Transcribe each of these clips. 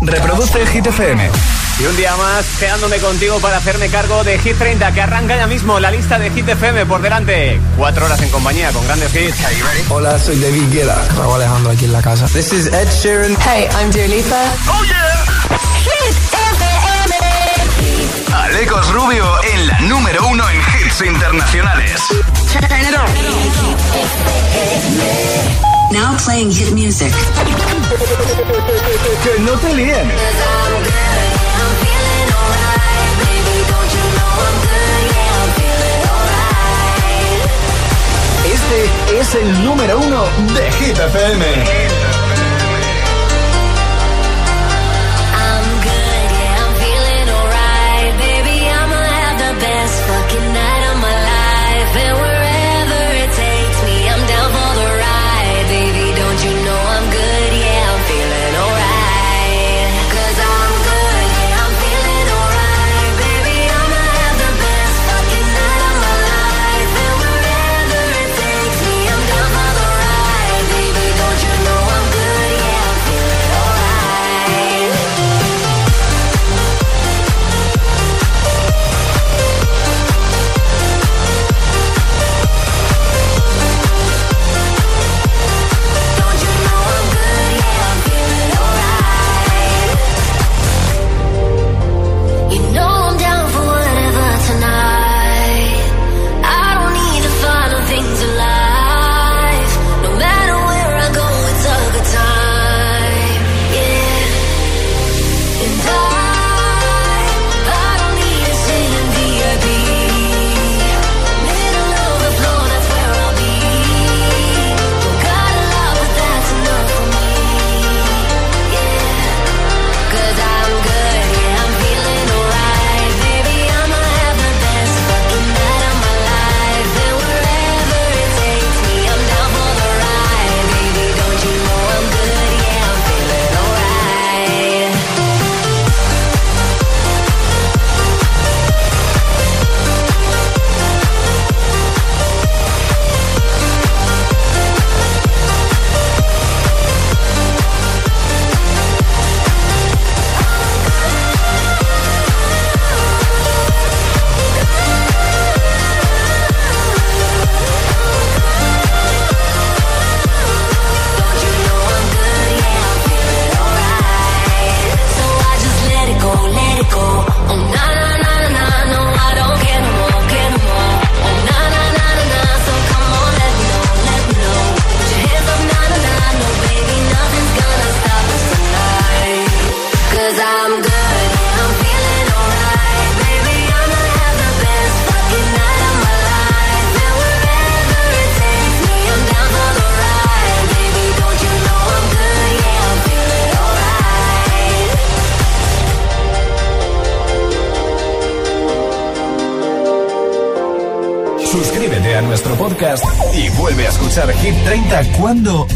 Reproduce Hit FM. Y un día más quedándome contigo para hacerme cargo de Hit 30, que arranca ya mismo la lista de Hit FM por delante. Cuatro horas en compañía con grandes hits. Hola, soy David Guetta. Raúl Alejandro aquí en la casa. This is Ed Sheeran. Hey, I'm Dua Oh yeah. Hit FM. Alecos Rubio en la número uno en hits internacionales. Turn it on. Now playing hit music. Que no te líen. Este es el número uno de Hit FM. Fucking night of my life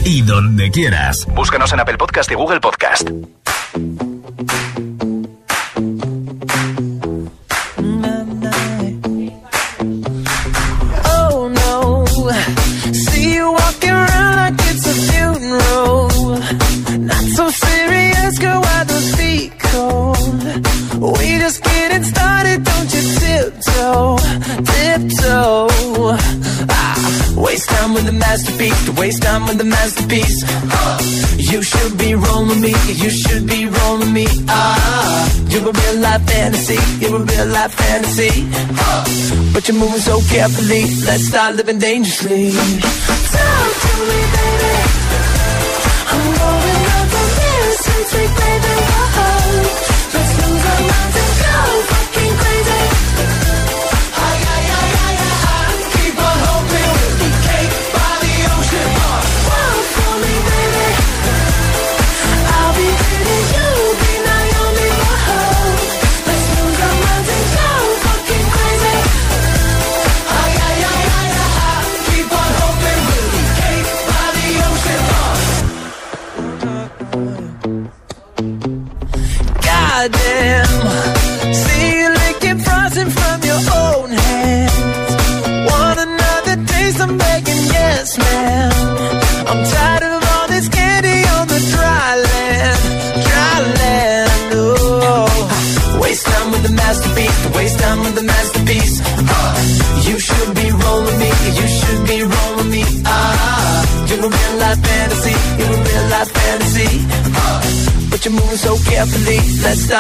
y donde quieras. Búscanos en Apple Podcast y Google Podcast. life fantasy. You're a real life fantasy. But you're moving so carefully. Let's start living dangerously. Talk to me, baby.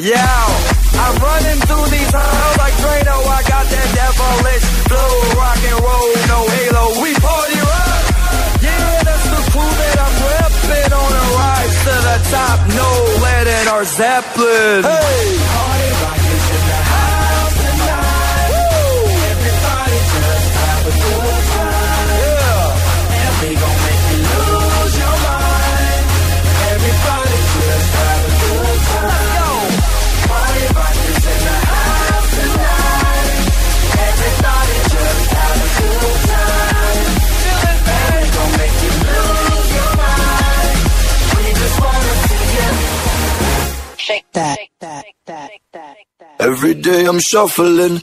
Yeah. shuffling.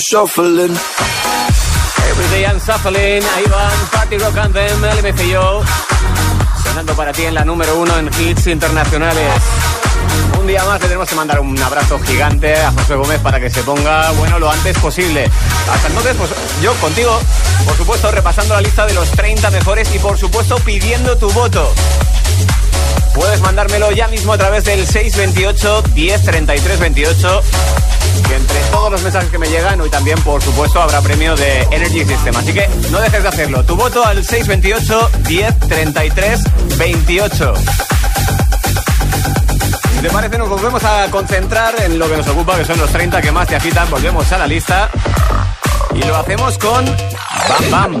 shuffling. Everyday I'm shuffling. Ahí van Party Rock Anthem, LMFAO. Sonando para ti en la número uno en hits internacionales. Un día más le tenemos que mandar un abrazo gigante a José Gómez para que se ponga bueno lo antes posible. Hasta entonces, pues yo contigo, por supuesto, repasando la lista de los 30 mejores y por supuesto pidiendo tu voto. Puedes mandármelo ya mismo a través del 628 1033 28. Entre todos los mensajes que me llegan, hoy también, por supuesto, habrá premio de Energy System. Así que no dejes de hacerlo. Tu voto al 628 1033 28. Si te parece, nos volvemos a concentrar en lo que nos ocupa, que son los 30 que más te agitan. Volvemos a la lista. Y lo hacemos con Bam Bam.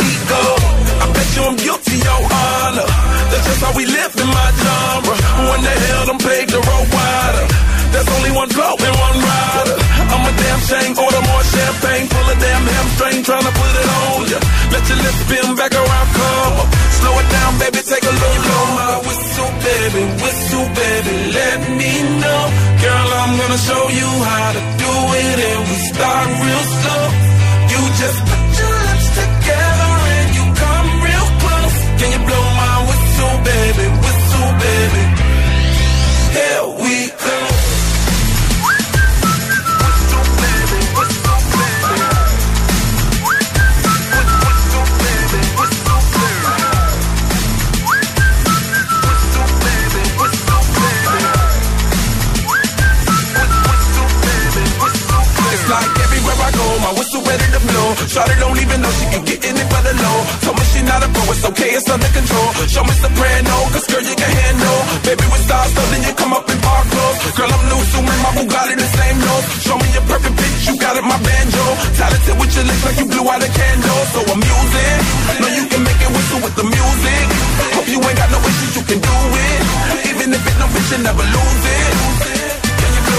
ego. I bet you I'm guilty, your honor. That's just how we live in my genre. When the hell I'm paved the road wider? There's only one blow and one rider. I'm a damn shame, order more champagne, pull a damn hamstring, trying to put it on ya. Let your lips spin back around, come up. Slow it down, baby, take a look. You my whistle, baby, whistle, baby, let me know. Girl, I'm gonna show you how to do it, and we start real slow. You just blow. Shawty don't even know she can get in it for the low. Told me she not a pro, it's okay, it's under control. Show me soprano, cause girl you can handle. Baby with stars, so then you come up in park clothes. Girl I'm new, so my Bugatti the same nose. Show me your perfect pitch, you got it, my banjo. Talented with your lips like you blew out a candle. So I'm using, know you can make it whistle with the music. Hope you ain't got no issues, you can do it. Even if it's no you never lose it.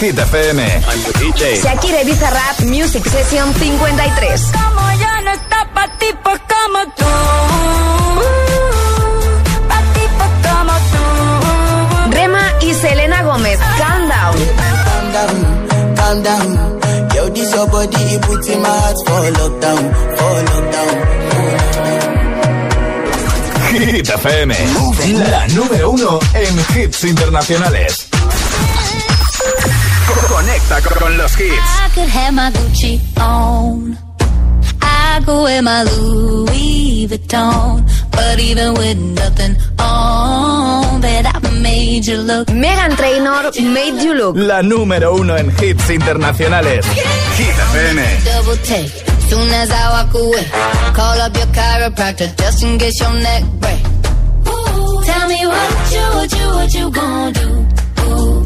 Hit FM. Shakira y Bizarrap Music Session 53. Como ya no está pa' tipos como tú. Pa' tipos como tú. Rema y Selena Gómez, Calm Down. Calm down, calm down. Yo, this your body, it puts in my heart for lockdown, for lockdown. Hit FM. La número uno en hits internacionales. Conecta con los hits. I could have my Gucci on. I go wear my Louis Vuitton. But even with nothing on, that I made you look. Megan Trainor, Made You Look. La número uno en hits internacionales. Hit FM. Double take. Soon as I walk away, call up your chiropractor just in case your neck break. Tell me what you, what you, what you gonna do? Ooh.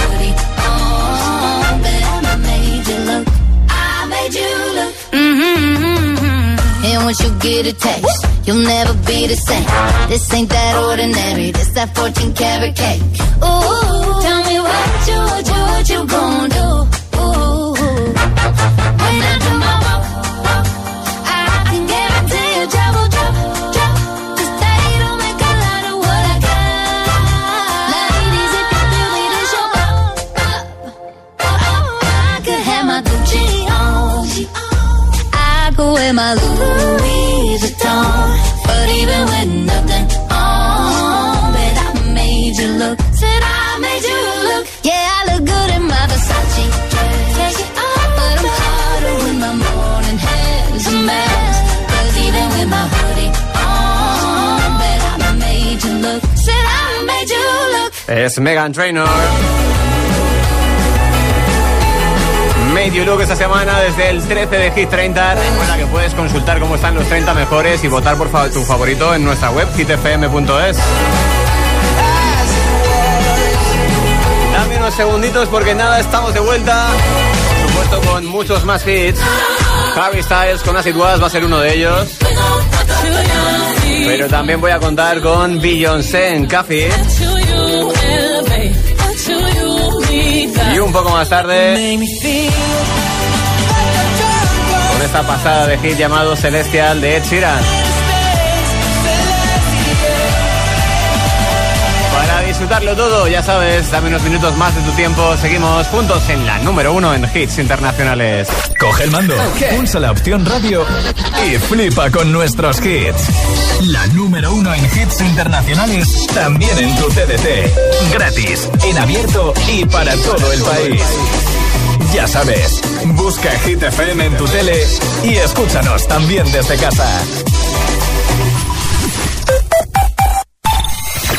once you get a taste, you'll never be the same. This ain't that ordinary. This that 14 karat cake. Ooh, tell me what you, what you, what you gon' do? Ooh, when I do my I can I got. If you your pop. Oh, I could have my Gucci on. I could wear my Louis the dawn. But even with nothing on, bet I made you look. Said I made you look. Yeah, I look good in my Versace dress. Take it off, But I'm hotter when my morning hair's a mess. Cause even with my hoodie on, bet I made you look. Said I made you look. Es Megan Trainor. Made esta semana desde el 13 de Hit 30. Recuerda que puedes consultar cómo están los 30 mejores y votar por tu favorito en nuestra web hitfm.es. Dame unos segunditos porque nada, estamos de vuelta. Por supuesto con muchos más hits. Harry Styles con Acid Was va a ser uno de ellos. Pero también voy a contar con Beyoncé en Café. Un poco más tarde, con esta pasada de hit llamado Celestial de Ed Sheeran. Disfrutarlo todo, ya sabes, dame unos minutos más de tu tiempo. Seguimos juntos en la número uno en hits internacionales. Coge el mando, pulsa la opción radio y flipa con nuestros hits. La número uno en hits internacionales, también en tu TDT. Gratis, en abierto y para todo el país. Ya sabes, busca Hit FM en tu tele y escúchanos también desde casa.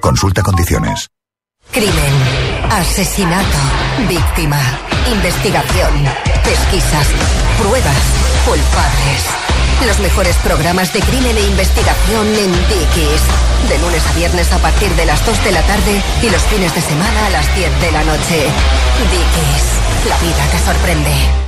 Consulta condiciones. Crimen, asesinato, víctima, investigación, pesquisas, pruebas, culpables. Los mejores programas de crimen e investigación en Dickies. De lunes a viernes a partir de las 2 de la tarde y los fines de semana a las 10 de la noche. Dickies, la vida te sorprende.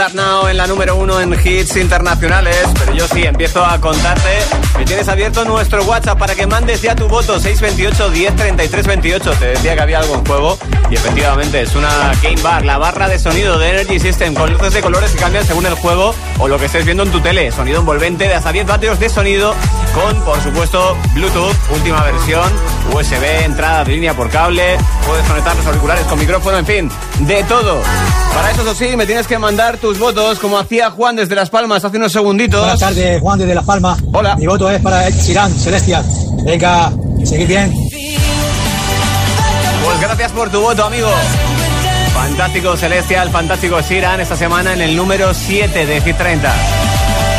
Start Now en la número uno en hits internacionales. Pero yo sí, empiezo a contarte que tienes abierto nuestro WhatsApp para que mandes ya tu voto 628 10 33 28. Te decía que había algo en juego y efectivamente es una Game Bar, la barra de sonido de Energy System con luces de colores que cambian según el juego o lo que estés viendo en tu tele. Sonido envolvente de hasta 10 vatios de sonido con, por supuesto, Bluetooth, última versión, USB, entrada de línea por cable. Puedes conectar los auriculares con micrófono, en fin, de todo. Para eso, eso sí, me tienes que mandar tus votos como hacía Juan desde Las Palmas hace unos segunditos. Buenas tardes, Juan desde Las Palmas. Hola. Mi voto es para Ed Sheeran, Celestial. Venga, seguid bien. Pues gracias por tu voto, amigo. Fantástico Celestial, fantástico Sheeran esta semana en el número 7 de Hit 30.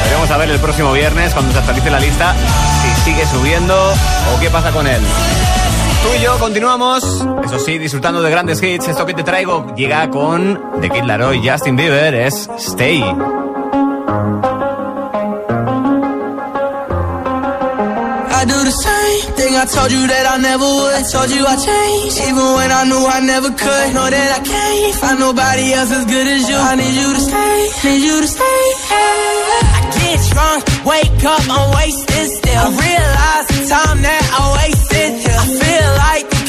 Veremos a ver el próximo viernes cuando se actualice la lista si sigue subiendo o qué pasa con él. Tú y yo continuamos, eso sí, disfrutando de grandes hits. Esto que te traigo llega con The Kid Laroi Justin Bieber, es Stay. I do the same thing I told you that I never would. Told you I changed, even when I knew I never could. Know that I can't find nobody else as good as you. I need you to stay, need you to stay. I get drunk, wake up, I'm wasted still. I realize the time that I wasted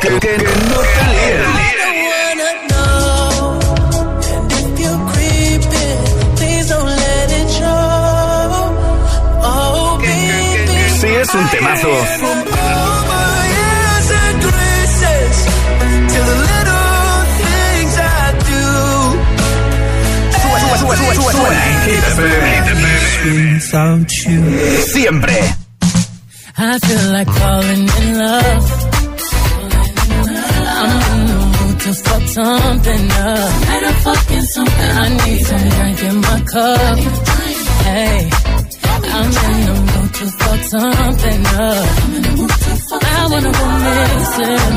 Que, que- que no te. Sí, es un temazo. Sube, sube, sube, sube. Siempre. I feel like falling in love. To fuck something up. I'm fucking something. I need some drink in my cup. Hey, I'm in the mood to fuck something up. I wanna go missing.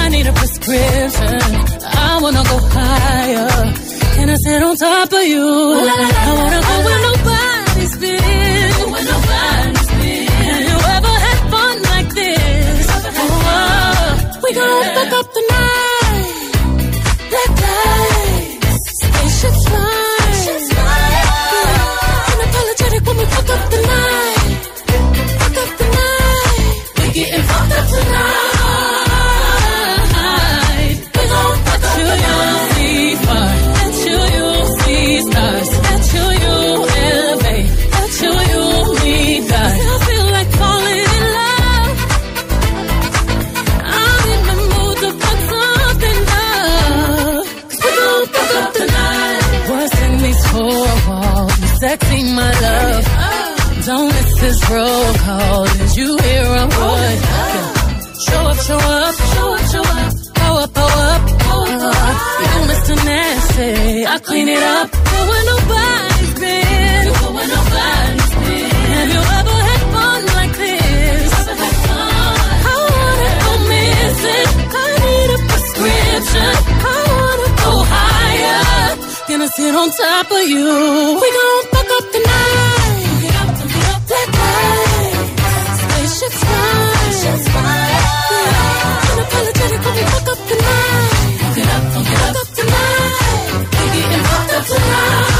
I need a prescription. I wanna go higher. Can I sit on top of you? I wanna go where nobody's been. Where nobody's been. Have you ever had fun like this? Oh, oh we gon' fuck up the night. Spaceships fly. Unapologetic when we fuck up the night. My love. Don't miss this roll call. Did you hear a word? Show up, show up, show up, show up. Pow up, pow up, pow You Mr. Nasty, I clean it up. Go where nobody's been. Go where nobody's been. Have you ever had fun like this? I wanna go missing. I need a prescription. I wanna go higher. Gonna sit on top of you. We gon' Tonight. Hook it up, hook it up, tonight. Baby, and pop up tonight.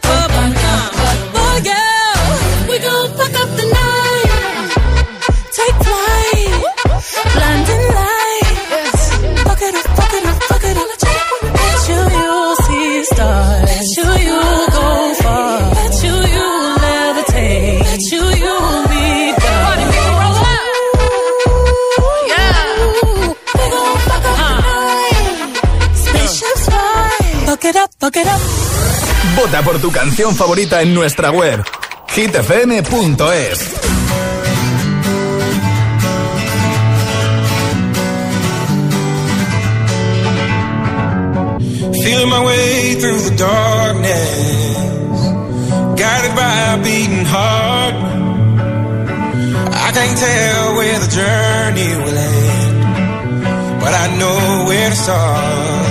Tu canción favorita en nuestra web hitfm.es. Feeling my way through the darkness, guided by a beating heart. I can't tell where the journey will end, but I know where to start.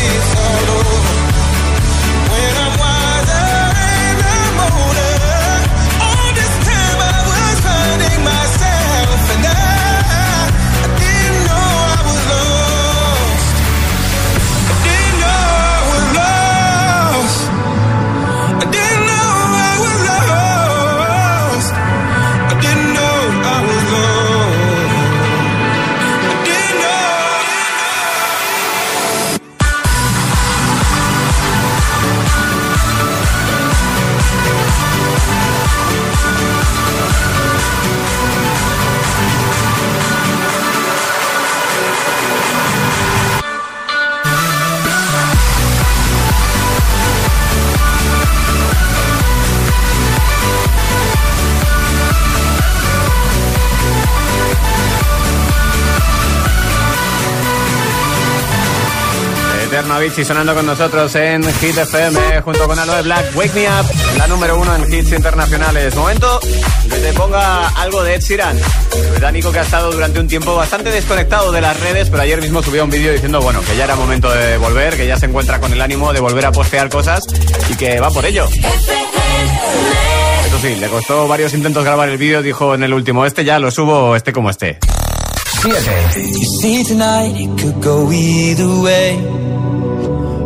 this Avicii sonando con nosotros en Hit FM junto con Aloe Black. Wake Me Up, la número uno en hits internacionales. Momento que te ponga algo de Ed Sheeran, el británico que ha estado durante un tiempo bastante desconectado de las redes, pero ayer mismo subió un vídeo diciendo, bueno, que ya era momento de volver, que ya se encuentra con el ánimo de volver a postear cosas y que va por ello. Eso sí, le costó varios intentos grabar el vídeo, dijo en el último, este ya lo subo, este como esté. 7. You see tonight it could go either way.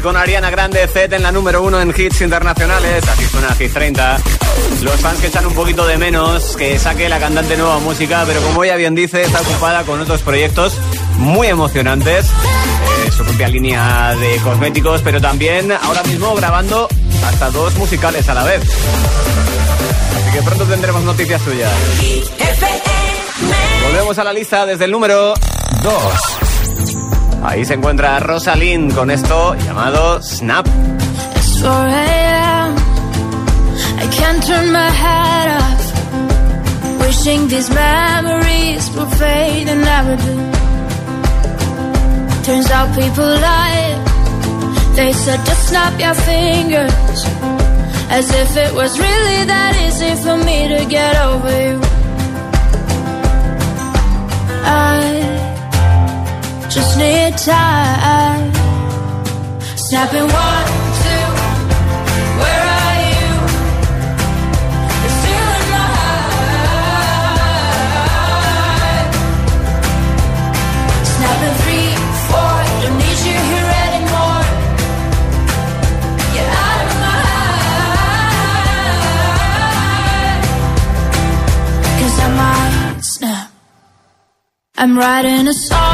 Con Ariana Grande, Z en la número uno en hits internacionales. Así suena Hit 30. Los fans que echan un poquito de menos que saque la cantante nueva música, pero como ella bien dice, está ocupada con otros proyectos muy emocionantes. Eh, su propia línea de cosméticos, pero también ahora mismo grabando hasta dos musicales a la vez. Así que pronto tendremos noticias suyas. Volvemos a la lista desde el número 2. Ahí se encuentra Rosalind con esto llamado Snap. It's 4 a.m. I can't turn my head off. Wishing these memories will fade and never do. Turns out people lie. They said just snap your fingers. As if it was really that easy for me to get over you. I just need time. Snapping one, two, where are you? You're. Snapping three, four, don't need you here anymore. Get out of my I might snap. I'm writing a song.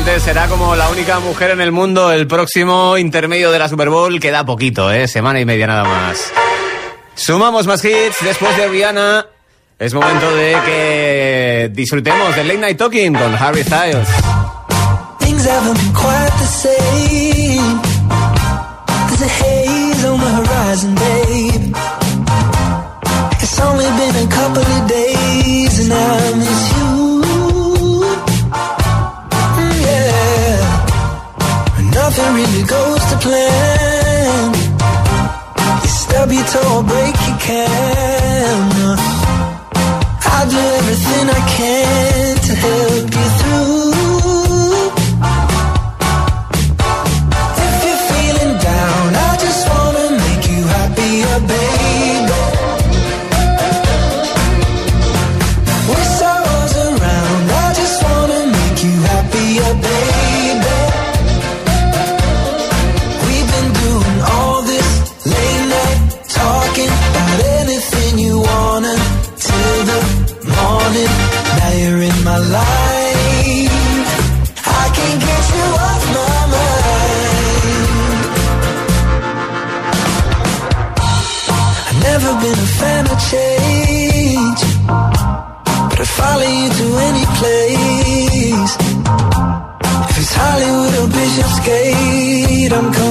lógicamente será como la única mujer en el mundo el próximo intermedio de la Super Bowl. Queda poquito, ¿eh? Semana y media nada más. Sumamos más hits después de Rihanna. Es momento de que disfrutemos del Late Night Talking con Harry Styles. Things haven't been quite the same. There's a haze on the horizon, babe. It's only been a couple of days and I miss you. Nothing really goes to plan. You stub your toe break your can. I'll do everything I can to help you through. Just skate. I'm coming.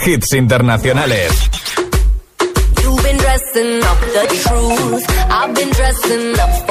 Hits internacionales. You've been dressing up the truth. I've been dressing up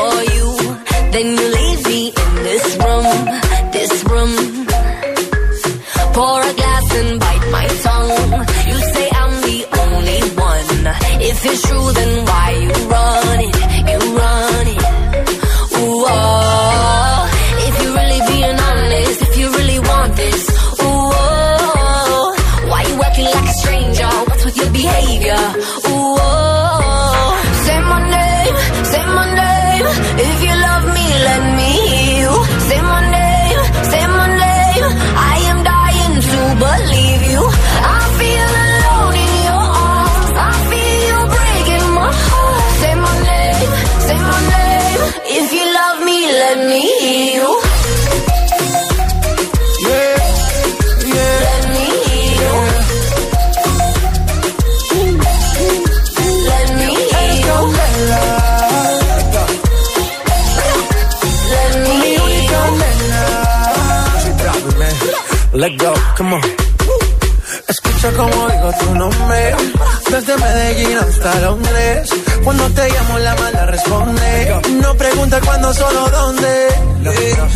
come on. Escucha como digo tu nombre. Desde Medellín hasta Londres. Cuando te llamo la mala responde. No pregunta cuándo, solo dónde.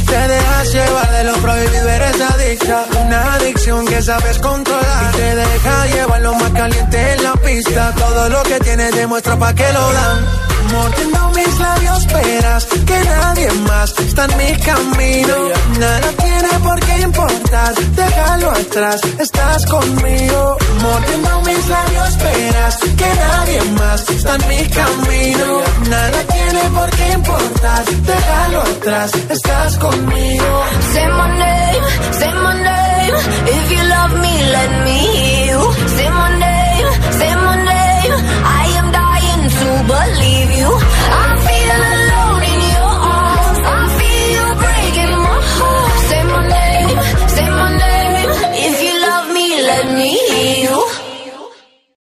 Te dejas llevar de lo prohibido, eres adicta. Una adicción que sabes controlar. Te deja llevar lo más caliente en la pista. Todo lo que tienes demuestra pa' que lo dan. Mordiendo mis labios, esperas que nadie más está en mi camino. Nada tiene por qué importar, déjalo atrás, estás conmigo. Mordiendo mis labios, esperas que nadie más está en mi camino. Nada tiene por qué importar, déjalo atrás, estás conmigo. Say my name, say my name. If you love me, let me hear you. Say my name, say my name. I